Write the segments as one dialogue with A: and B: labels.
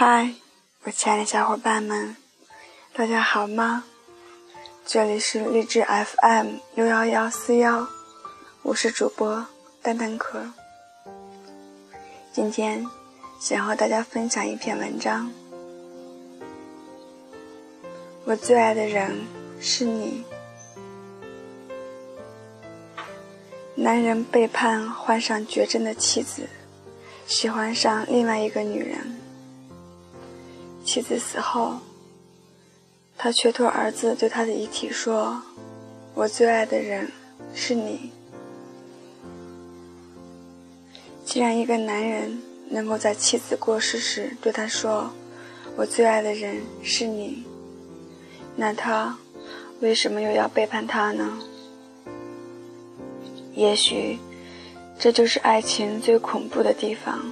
A: 嗨，我亲爱的小伙伴们，大家好吗？这里是励志 FM 六幺幺四幺，我是主播蛋蛋壳。今天想和大家分享一篇文章，我最爱的人是你。男人背叛，患上绝症的妻子，喜欢上另外一个女人。妻子死后，他却托儿子对他的遗体说：“我最爱的人是你。”既然一个男人能够在妻子过世时对他说：“我最爱的人是你”，那他为什么又要背叛他呢？也许，这就是爱情最恐怖的地方。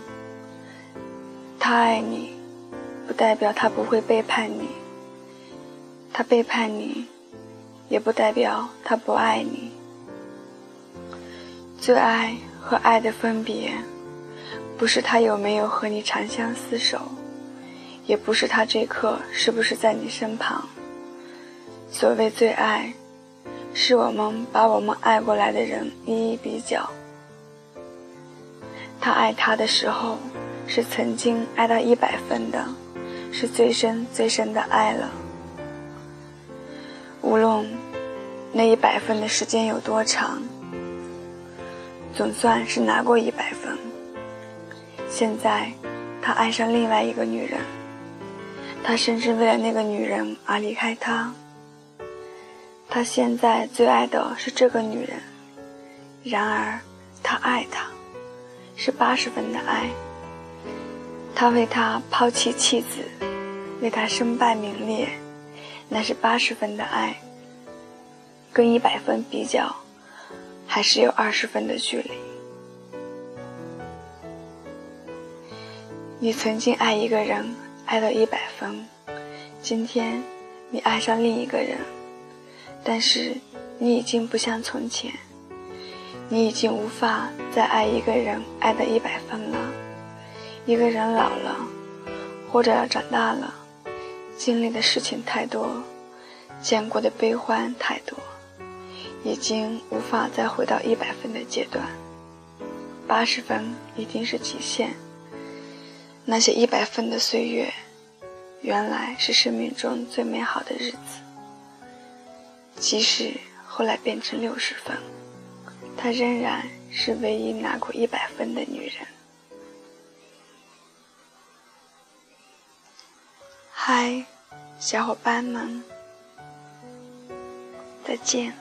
A: 他爱你，不代表他不会背叛你；他背叛你，也不代表他不爱你。最爱和爱的分别，不是他有没有和你长相厮守，也不是他这刻是不是在你身旁。所谓最爱。是我们把我们爱过来的人一一比较，他爱他的时候，是曾经爱到一百分的，是最深最深的爱了。无论那一百分的时间有多长，总算是拿过一百分。现在，他爱上另外一个女人，他甚至为了那个女人而离开她。他现在最爱的是这个女人，然而他爱她，是八十分的爱。他为她抛弃妻子，为她身败名裂，那是八十分的爱。跟一百分比较，还是有二十分的距离。你曾经爱一个人，爱到一百分，今天你爱上另一个人。但是，你已经不像从前，你已经无法再爱一个人爱到一百分了。一个人老了，或者长大了，经历的事情太多，见过的悲欢太多，已经无法再回到一百分的阶段。八十分已经是极限。那些一百分的岁月，原来是生命中最美好的日子。即使后来变成六十分，她仍然是唯一拿过一百分的女人。嗨，小伙伴们，再见。